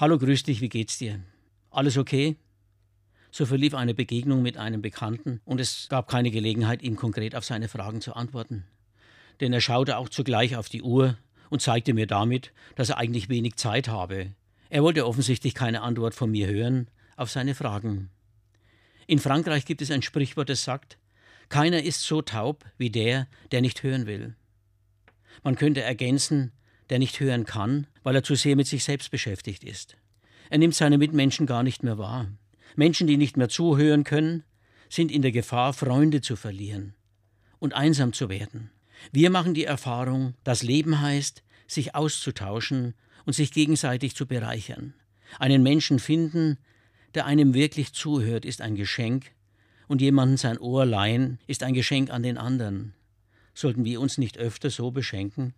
Hallo, grüß dich, wie geht's dir? Alles okay? So verlief eine Begegnung mit einem Bekannten und es gab keine Gelegenheit, ihm konkret auf seine Fragen zu antworten. Denn er schaute auch zugleich auf die Uhr und zeigte mir damit, dass er eigentlich wenig Zeit habe. Er wollte offensichtlich keine Antwort von mir hören auf seine Fragen. In Frankreich gibt es ein Sprichwort, das sagt, keiner ist so taub wie der, der nicht hören will. Man könnte ergänzen, der nicht hören kann, weil er zu sehr mit sich selbst beschäftigt ist. Er nimmt seine Mitmenschen gar nicht mehr wahr. Menschen, die nicht mehr zuhören können, sind in der Gefahr, Freunde zu verlieren und einsam zu werden. Wir machen die Erfahrung, dass Leben heißt, sich auszutauschen und sich gegenseitig zu bereichern. Einen Menschen finden, der einem wirklich zuhört, ist ein Geschenk, und jemanden sein Ohr leihen, ist ein Geschenk an den anderen. Sollten wir uns nicht öfter so beschenken?